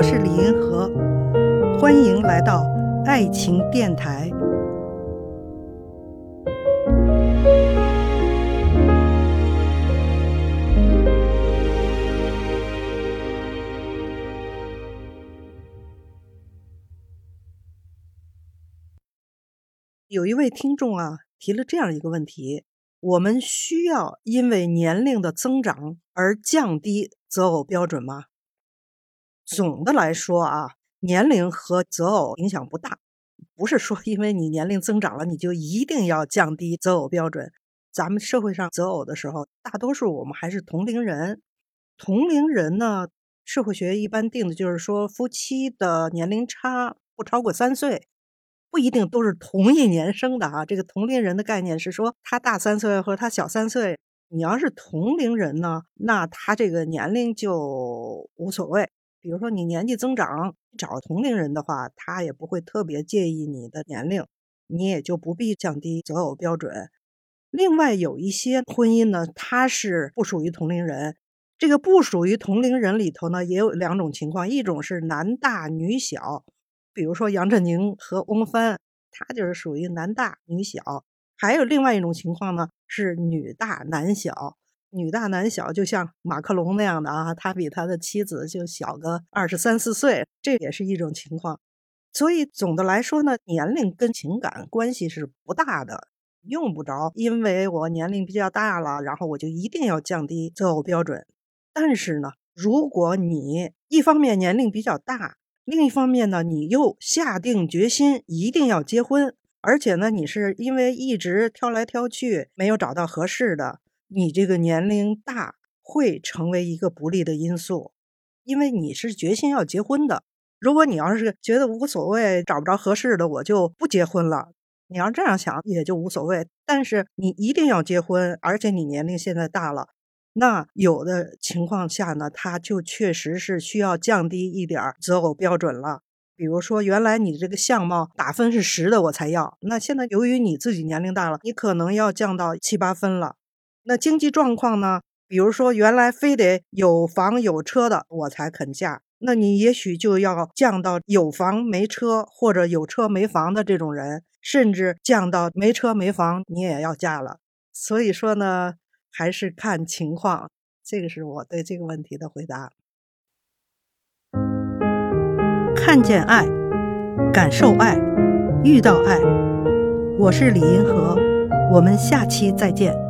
我是李银河，欢迎来到爱情电台。有一位听众啊提了这样一个问题：我们需要因为年龄的增长而降低择偶标准吗？总的来说啊，年龄和择偶影响不大，不是说因为你年龄增长了，你就一定要降低择偶标准。咱们社会上择偶的时候，大多数我们还是同龄人。同龄人呢，社会学一般定的就是说，夫妻的年龄差不超过三岁。不一定都是同一年生的啊，这个同龄人的概念是说他大三岁或者他小三岁。你要是同龄人呢，那他这个年龄就无所谓。比如说你年纪增长，找同龄人的话，他也不会特别介意你的年龄，你也就不必降低择偶标准。另外有一些婚姻呢，它是不属于同龄人。这个不属于同龄人里头呢，也有两种情况，一种是男大女小。比如说杨振宁和翁帆，他就是属于男大女小。还有另外一种情况呢，是女大男小。女大男小，就像马克龙那样的啊，他比他的妻子就小个二十三四岁，这也是一种情况。所以总的来说呢，年龄跟情感关系是不大的，用不着因为我年龄比较大了，然后我就一定要降低择偶标准。但是呢，如果你一方面年龄比较大，另一方面呢，你又下定决心一定要结婚，而且呢，你是因为一直挑来挑去没有找到合适的，你这个年龄大会成为一个不利的因素，因为你是决心要结婚的。如果你要是觉得无所谓，找不着合适的，我就不结婚了。你要这样想也就无所谓，但是你一定要结婚，而且你年龄现在大了。那有的情况下呢，他就确实是需要降低一点择偶标准了。比如说，原来你这个相貌打分是十的，我才要。那现在由于你自己年龄大了，你可能要降到七八分了。那经济状况呢？比如说，原来非得有房有车的我才肯嫁，那你也许就要降到有房没车，或者有车没房的这种人，甚至降到没车没房你也要嫁了。所以说呢。还是看情况，这个是我对这个问题的回答。看见爱，感受爱，遇到爱，我是李银河，我们下期再见。